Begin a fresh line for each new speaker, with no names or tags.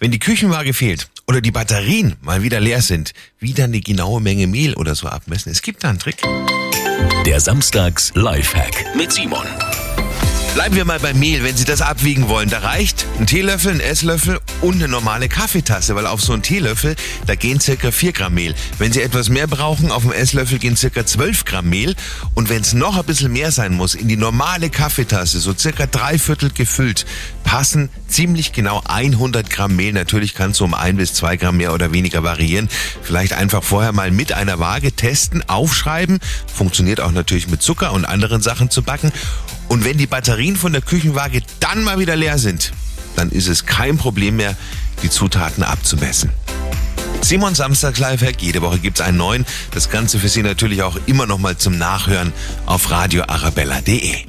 Wenn die Küchenwaage fehlt oder die Batterien mal wieder leer sind, wie dann die genaue Menge Mehl oder so abmessen. Es gibt da einen Trick.
Der Samstags Lifehack mit Simon.
Bleiben wir mal beim Mehl, wenn Sie das abwiegen wollen. Da reicht ein Teelöffel, ein Esslöffel und eine normale Kaffeetasse, weil auf so einen Teelöffel, da gehen circa 4 Gramm Mehl. Wenn Sie etwas mehr brauchen, auf dem Esslöffel gehen circa 12 Gramm Mehl. Und wenn es noch ein bisschen mehr sein muss, in die normale Kaffeetasse, so circa drei Viertel gefüllt, passen ziemlich genau 100 Gramm Mehl. Natürlich kann es so um ein bis zwei Gramm mehr oder weniger variieren. Vielleicht einfach vorher mal mit einer Waage testen, aufschreiben. Funktioniert auch natürlich mit Zucker und anderen Sachen zu backen. Und wenn die Batterien von der Küchenwaage dann mal wieder leer sind, dann ist es kein Problem mehr, die Zutaten abzumessen. Simon Samstags Lifehack, jede Woche gibt's einen neuen. Das Ganze für Sie natürlich auch immer noch mal zum Nachhören auf radioarabella.de.